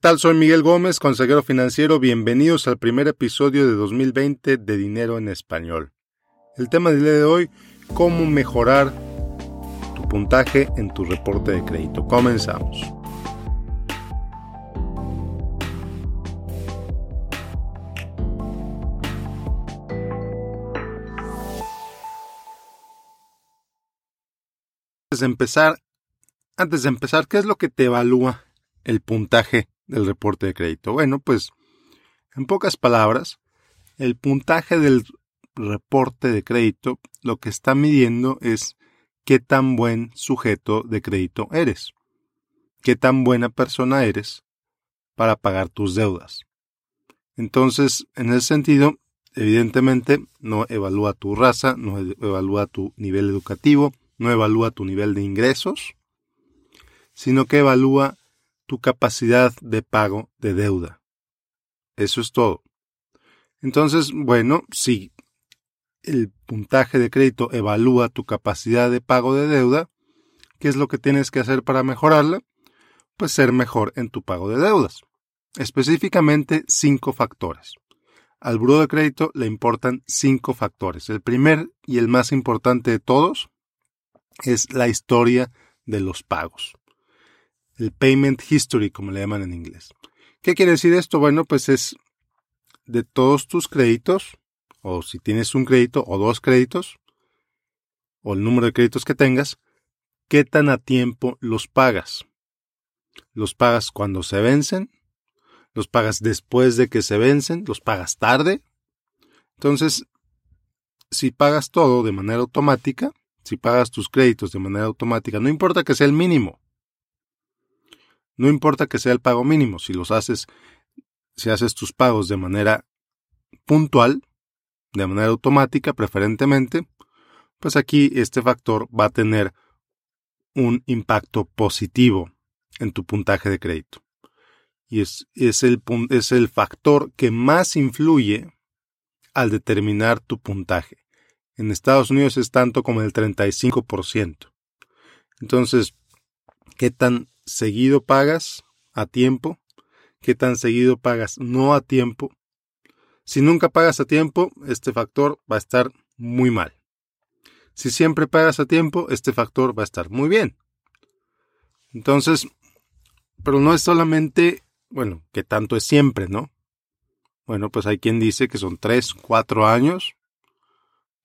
tal? Soy Miguel Gómez, consejero financiero. Bienvenidos al primer episodio de 2020 de Dinero en Español. El tema del día de hoy, cómo mejorar tu puntaje en tu reporte de crédito. Comenzamos. Antes de empezar, antes de empezar, ¿qué es lo que te evalúa el puntaje del reporte de crédito? Bueno, pues en pocas palabras, el puntaje del reporte de crédito lo que está midiendo es qué tan buen sujeto de crédito eres, qué tan buena persona eres para pagar tus deudas. Entonces, en ese sentido, evidentemente no evalúa tu raza, no evalúa tu nivel educativo, no evalúa tu nivel de ingresos, sino que evalúa tu capacidad de pago de deuda. Eso es todo. Entonces, bueno, si el puntaje de crédito evalúa tu capacidad de pago de deuda, ¿qué es lo que tienes que hacer para mejorarla? Pues ser mejor en tu pago de deudas. Específicamente cinco factores. Al buro de crédito le importan cinco factores. El primer y el más importante de todos es la historia de los pagos. El payment history, como le llaman en inglés. ¿Qué quiere decir esto? Bueno, pues es de todos tus créditos, o si tienes un crédito o dos créditos, o el número de créditos que tengas, qué tan a tiempo los pagas. ¿Los pagas cuando se vencen? ¿Los pagas después de que se vencen? ¿Los pagas tarde? Entonces, si pagas todo de manera automática, si pagas tus créditos de manera automática, no importa que sea el mínimo. No importa que sea el pago mínimo, si los haces, si haces tus pagos de manera puntual, de manera automática preferentemente, pues aquí este factor va a tener un impacto positivo en tu puntaje de crédito. Y es, es, el, es el factor que más influye al determinar tu puntaje en Estados Unidos es tanto como el 35%. Entonces, ¿qué tan seguido pagas a tiempo? ¿Qué tan seguido pagas no a tiempo? Si nunca pagas a tiempo, este factor va a estar muy mal. Si siempre pagas a tiempo, este factor va a estar muy bien. Entonces, pero no es solamente, bueno, que tanto es siempre, ¿no? Bueno, pues hay quien dice que son 3, 4 años,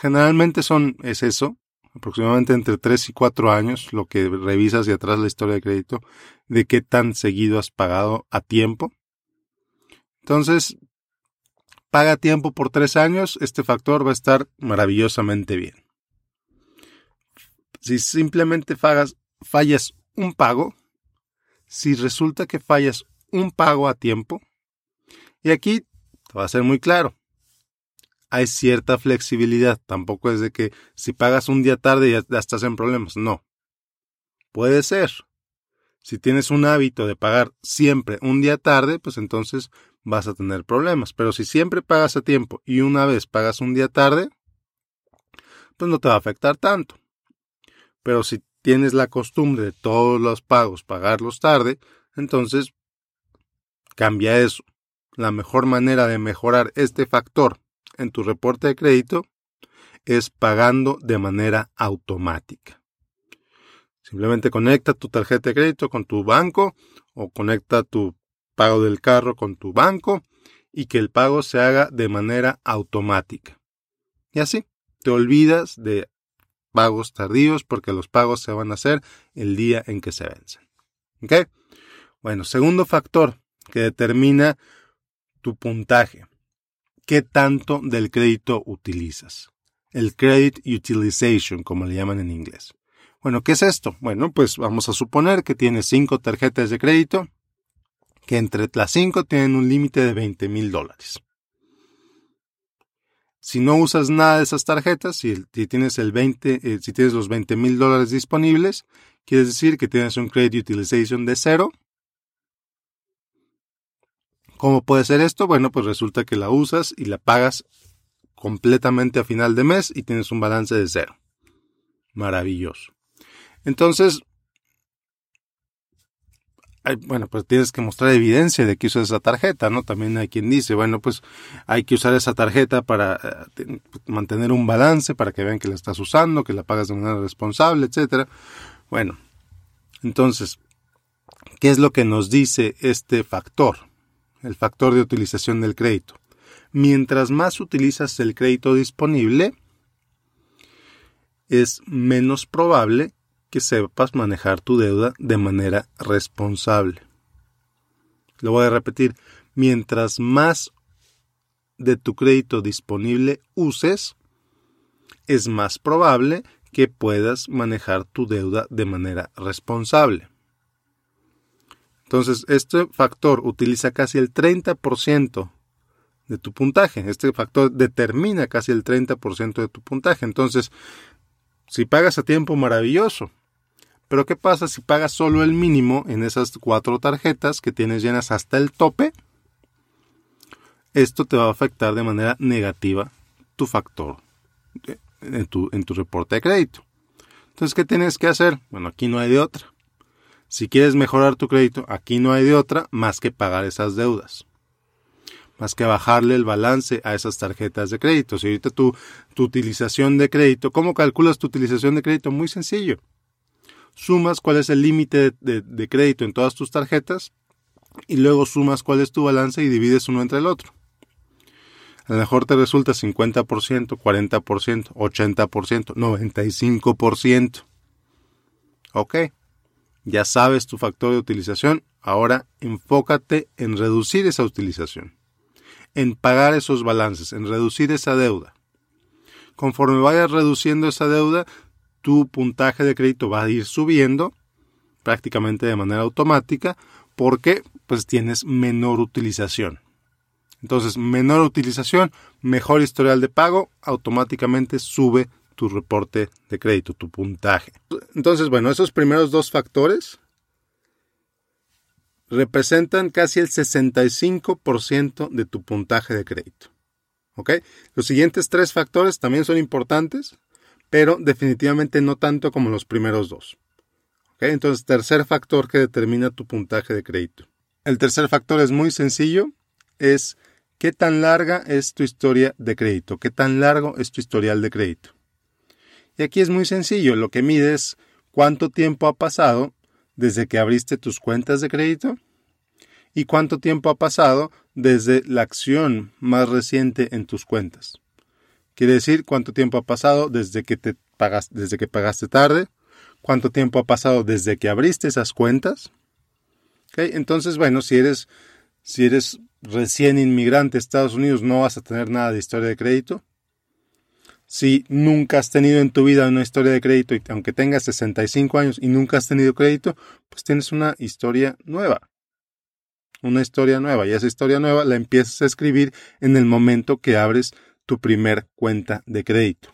Generalmente son, es eso, aproximadamente entre 3 y 4 años, lo que revisas de atrás la historia de crédito, de qué tan seguido has pagado a tiempo. Entonces, paga a tiempo por 3 años, este factor va a estar maravillosamente bien. Si simplemente fallas un pago, si resulta que fallas un pago a tiempo, y aquí te va a ser muy claro, hay cierta flexibilidad. Tampoco es de que si pagas un día tarde ya, ya estás en problemas. No. Puede ser. Si tienes un hábito de pagar siempre un día tarde, pues entonces vas a tener problemas. Pero si siempre pagas a tiempo y una vez pagas un día tarde, pues no te va a afectar tanto. Pero si tienes la costumbre de todos los pagos pagarlos tarde, entonces cambia eso. La mejor manera de mejorar este factor en tu reporte de crédito es pagando de manera automática. Simplemente conecta tu tarjeta de crédito con tu banco o conecta tu pago del carro con tu banco y que el pago se haga de manera automática. Y así, te olvidas de pagos tardíos porque los pagos se van a hacer el día en que se vencen. ¿Ok? Bueno, segundo factor que determina tu puntaje qué tanto del crédito utilizas. El credit utilization, como le llaman en inglés. Bueno, ¿qué es esto? Bueno, pues vamos a suponer que tienes cinco tarjetas de crédito, que entre las cinco tienen un límite de 20 mil dólares. Si no usas nada de esas tarjetas, si, tienes el 20, eh, tienes los 20 mil dólares disponibles, quiere decir que tienes un credit utilization de cero ¿Cómo puede ser esto? Bueno, pues resulta que la usas y la pagas completamente a final de mes y tienes un balance de cero. Maravilloso. Entonces, bueno, pues tienes que mostrar evidencia de que usas esa tarjeta, ¿no? También hay quien dice, bueno, pues hay que usar esa tarjeta para eh, mantener un balance, para que vean que la estás usando, que la pagas de manera responsable, etcétera. Bueno, entonces, ¿qué es lo que nos dice este factor? El factor de utilización del crédito. Mientras más utilizas el crédito disponible, es menos probable que sepas manejar tu deuda de manera responsable. Lo voy a repetir, mientras más de tu crédito disponible uses, es más probable que puedas manejar tu deuda de manera responsable. Entonces, este factor utiliza casi el 30% de tu puntaje. Este factor determina casi el 30% de tu puntaje. Entonces, si pagas a tiempo, maravilloso. Pero ¿qué pasa si pagas solo el mínimo en esas cuatro tarjetas que tienes llenas hasta el tope? Esto te va a afectar de manera negativa tu factor en tu, en tu reporte de crédito. Entonces, ¿qué tienes que hacer? Bueno, aquí no hay de otra. Si quieres mejorar tu crédito, aquí no hay de otra más que pagar esas deudas. Más que bajarle el balance a esas tarjetas de crédito. Si ahorita tu, tu utilización de crédito, ¿cómo calculas tu utilización de crédito? Muy sencillo sumas cuál es el límite de, crédito en todas tus tarjetas y luego sumas cuál es tu balance y divides uno entre el otro. A lo mejor te resulta 50%, 40%, 80%, 95%. Ok, ya sabes tu factor de utilización, ahora enfócate en reducir esa utilización, en pagar esos balances, en reducir esa deuda. Conforme vayas reduciendo esa deuda, tu puntaje de crédito va a ir subiendo prácticamente de manera automática porque pues tienes menor utilización. Entonces, menor utilización, mejor historial de pago, automáticamente sube tu reporte de crédito, tu puntaje. Entonces, bueno, esos primeros dos factores representan casi el 65% de tu puntaje de crédito. ¿Ok? Los siguientes tres factores también son importantes, pero definitivamente no tanto como los primeros dos. Entonces, tercer factor que determina tu puntaje de crédito. El tercer factor es muy sencillo, es qué tan larga es tu historia de crédito, qué tan largo es tu historial de crédito. Y aquí es muy sencillo, lo que mide es cuánto tiempo ha pasado desde que abriste tus cuentas de crédito y cuánto tiempo ha pasado desde la acción más reciente en tus cuentas. Quiere decir cuánto tiempo ha pasado desde que te pagaste tarde, cuánto tiempo ha pasado desde que abriste esas cuentas. Entonces, bueno, si eres, si eres recién inmigrante a Estados Unidos, no vas a tener nada de historia de crédito. Si nunca has tenido en tu vida una historia de crédito, y aunque tengas 65 años y nunca has tenido crédito, pues tienes una historia nueva. Una historia nueva. Y esa historia nueva la empiezas a escribir en el momento que abres tu primer cuenta de crédito.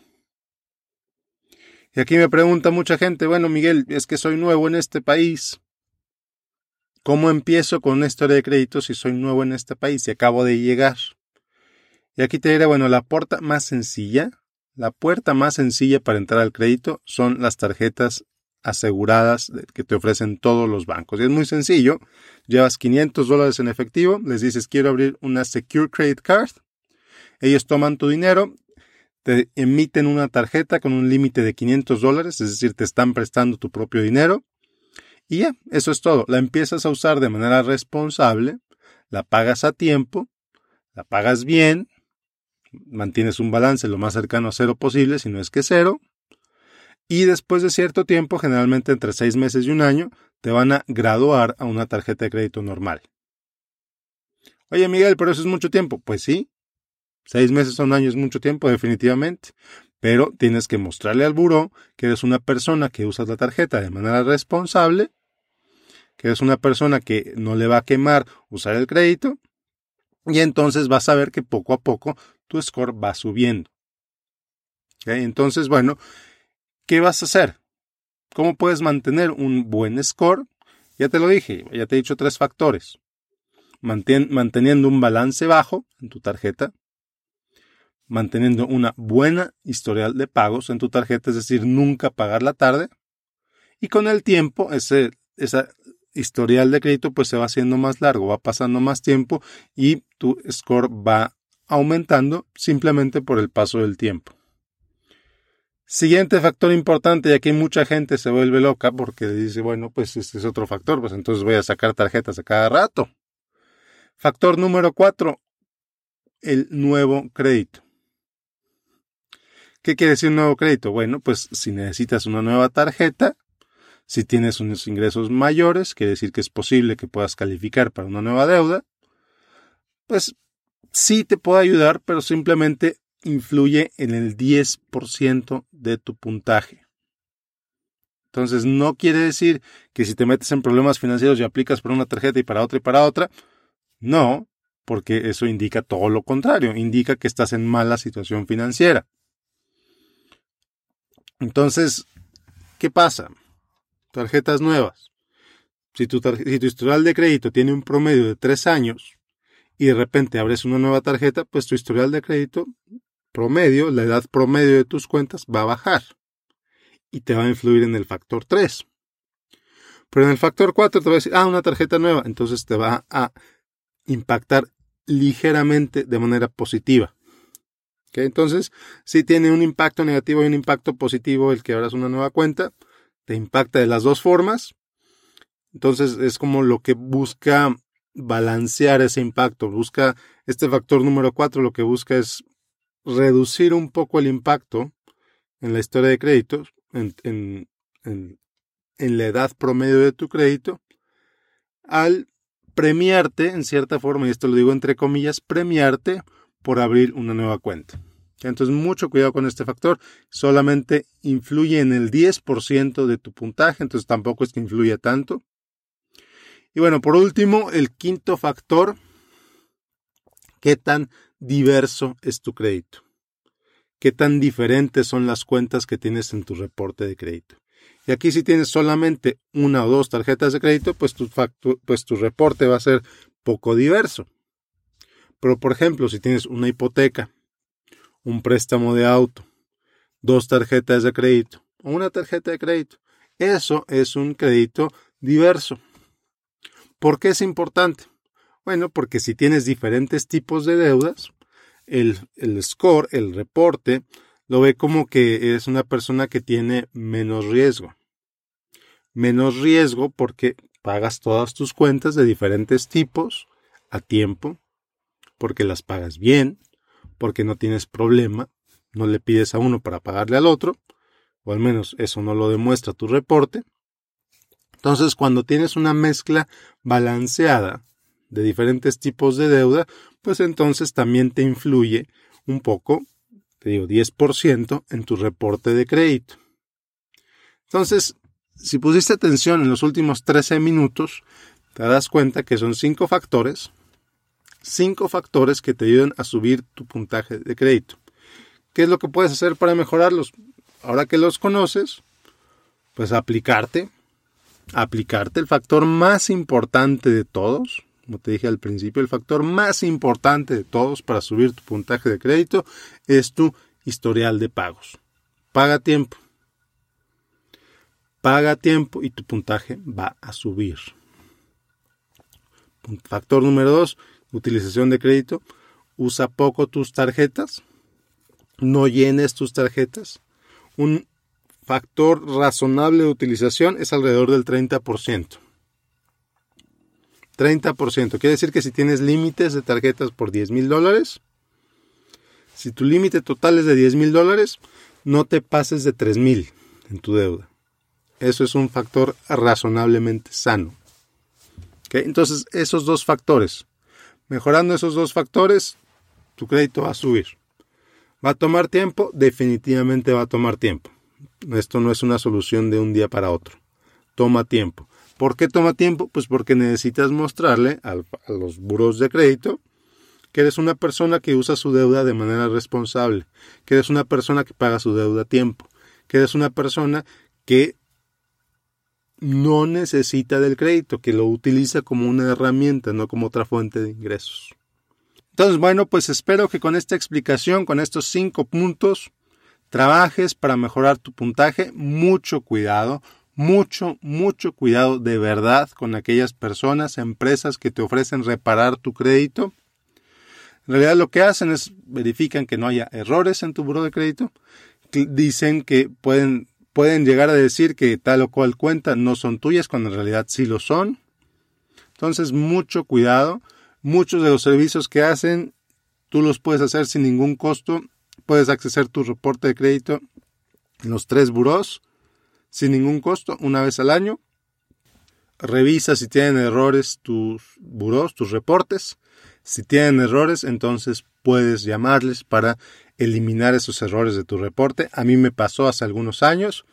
Y aquí me pregunta mucha gente, bueno Miguel, es que soy nuevo en este país. ¿Cómo empiezo con una historia de crédito si soy nuevo en este país y acabo de llegar? Y aquí te diré, bueno, la puerta más sencilla, la puerta más sencilla para entrar al crédito son las tarjetas aseguradas que te ofrecen todos los bancos. Y es muy sencillo. Llevas 500 dólares en efectivo, les dices quiero abrir una Secure Credit Card ellos toman tu dinero, te emiten una tarjeta con un límite de 500 dólares, es decir, te están prestando tu propio dinero. Y ya, eso es todo. La empiezas a usar de manera responsable, la pagas a tiempo, la pagas bien, mantienes un balance lo más cercano a cero posible, si no es que cero. Y después de cierto tiempo, generalmente entre seis meses y un año, te van a graduar a una tarjeta de crédito normal. Oye Miguel, pero eso es mucho tiempo. Pues sí, Seis meses a un año es mucho tiempo, definitivamente. Pero tienes que mostrarle al buró que eres una persona que usa la tarjeta de manera responsable, que eres una persona que no le va a quemar usar el crédito, y entonces vas a ver que poco a poco tu score va subiendo. Entonces, bueno, ¿qué vas a hacer? ¿Cómo puedes mantener un buen score? Ya te lo dije, ya te he dicho tres factores. manteniendo un balance bajo en tu tarjeta, manteniendo una buena historial de pagos en tu tarjeta, es decir, nunca pagar la tarde. Y con el tiempo, ese, historial de crédito pues se va haciendo más largo, va pasando más tiempo y tu score va aumentando simplemente por el paso del tiempo. Siguiente factor importante, y aquí mucha gente se vuelve loca porque dice, bueno, pues este es otro factor, pues entonces voy a sacar tarjetas a cada rato. Factor número cuatro, el nuevo crédito. ¿Qué quiere decir nuevo crédito? Bueno, pues si necesitas una nueva tarjeta, si tienes unos ingresos mayores, quiere decir que es posible que puedas calificar para una nueva deuda, pues sí te puede ayudar, pero simplemente influye en el 10% de tu puntaje. Entonces, no quiere decir que si te metes en problemas financieros y aplicas para una tarjeta y para otra y para otra, no, porque eso indica todo lo contrario, indica que estás en mala situación financiera. Entonces, ¿qué pasa? Tarjetas nuevas. Si tu, si tu historial de crédito tiene un promedio de tres años y de repente abres una nueva tarjeta, pues tu historial de crédito promedio, la edad promedio de tus cuentas va a bajar y te va a influir en el factor 3. Pero en el factor 4 te va a decir, ah, una tarjeta nueva, entonces te va a impactar ligeramente de manera positiva. Entonces, si tiene un impacto negativo y un impacto positivo el que abras una nueva cuenta, te impacta de las dos formas. Entonces es como lo que busca balancear ese impacto, busca este factor número 4, lo que busca es reducir un poco el impacto en la historia de créditos, en, la edad promedio de tu crédito, al premiarte, en cierta forma, y esto lo digo entre comillas, premiarte por abrir una nueva cuenta. Entonces, mucho cuidado con este factor. Solamente influye en el 10% de tu puntaje, entonces tampoco es que influya tanto. Y bueno, por último, el quinto factor, qué tan diverso es tu crédito. Qué tan diferentes son las cuentas que tienes en tu reporte de crédito. Y aquí si tienes solamente una o dos tarjetas de crédito, pues tu, pues tu reporte va a ser poco diverso. Pero por ejemplo, si tienes una hipoteca, un préstamo de auto, dos tarjetas de crédito o una tarjeta de crédito, eso es un crédito diverso. ¿Por qué es importante? Bueno, porque si tienes diferentes tipos de deudas, el, score, el reporte, lo ve como que es una persona que tiene menos riesgo. Menos riesgo porque pagas todas tus cuentas de diferentes tipos a tiempo, porque las pagas bien, porque no tienes problema, no le pides a uno para pagarle al otro, o al menos eso no lo demuestra tu reporte. Entonces, cuando tienes una mezcla balanceada de diferentes tipos de deuda, pues entonces también te influye un poco, te digo 10% en tu reporte de crédito. Entonces, si pusiste atención en los últimos 13 minutos, te das cuenta que son cinco factores, cinco factores que te ayudan a subir tu puntaje de crédito. ¿Qué es lo que puedes hacer para mejorarlos? Ahora que los conoces, pues aplicarte, aplicarte el factor más importante de todos, como te dije al principio, el factor más importante de todos para subir tu puntaje de crédito es tu historial de pagos. Paga tiempo. Paga tiempo y tu puntaje va a subir. Factor número dos, utilización de crédito. Usa poco tus tarjetas. No llenes tus tarjetas. Factor razonable de utilización es alrededor del 30%. 30%. Quiere decir que si tienes límites de tarjetas por 10 mil dólares, si tu límite total es de 10 mil dólares, no te pases de 3 mil en tu deuda. Eso es un factor razonablemente sano. Entonces, esos dos factores, mejorando esos dos factores, tu crédito va a subir. ¿Va a tomar tiempo? Definitivamente va a tomar tiempo. Esto no es una solución de un día para otro. Toma tiempo. ¿Por qué toma tiempo? Pues porque necesitas mostrarle a los buros de crédito que eres una persona que usa su deuda de manera responsable, que eres una persona que paga su deuda a tiempo, que eres una persona que no necesita del crédito, que lo utiliza como una herramienta, no como otra fuente de ingresos. Entonces, bueno, pues espero que con esta explicación, con estos cinco puntos, trabajes para mejorar tu puntaje. Mucho cuidado, mucho, mucho cuidado de verdad con aquellas personas, empresas que te ofrecen reparar tu crédito. En realidad lo que hacen es verifican que no haya errores en tu buro de crédito. Dicen que pueden, pueden llegar a decir que tal o cual cuenta no son tuyas cuando en realidad sí lo son. Entonces mucho cuidado. Muchos de los servicios que hacen tú los puedes hacer sin ningún costo. Puedes acceder tu reporte de crédito en los tres buros sin ningún costo una vez al año. Revisa si tienen errores tus buros, tus reportes. Si tienen errores, entonces puedes llamarles para eliminar esos errores de tu reporte. A mí me pasó hace algunos años.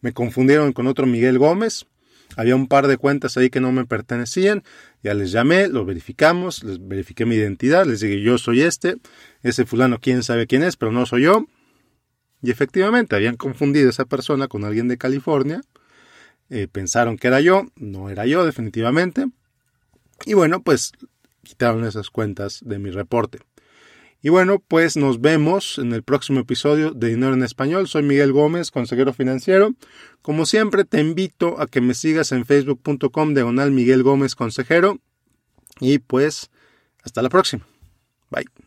Me confundieron con otro Miguel Gómez. Había un par de cuentas ahí que no me pertenecían. Ya les llamé, lo verificamos, les verifiqué mi identidad, les dije yo soy este, ese fulano quién sabe quién es, pero no soy yo. Y efectivamente, habían confundido a esa persona con alguien de California. Eh, pensaron que era yo, no era yo definitivamente. Y bueno, pues quitaron esas cuentas de mi reporte. Y bueno, pues nos vemos en el próximo episodio de Dinero en Español. Soy Miguel Gómez, consejero financiero. Como siempre, te invito a que me sigas en facebook.com diagonal Miguel Gómez Consejero. Y pues, hasta la próxima. Bye.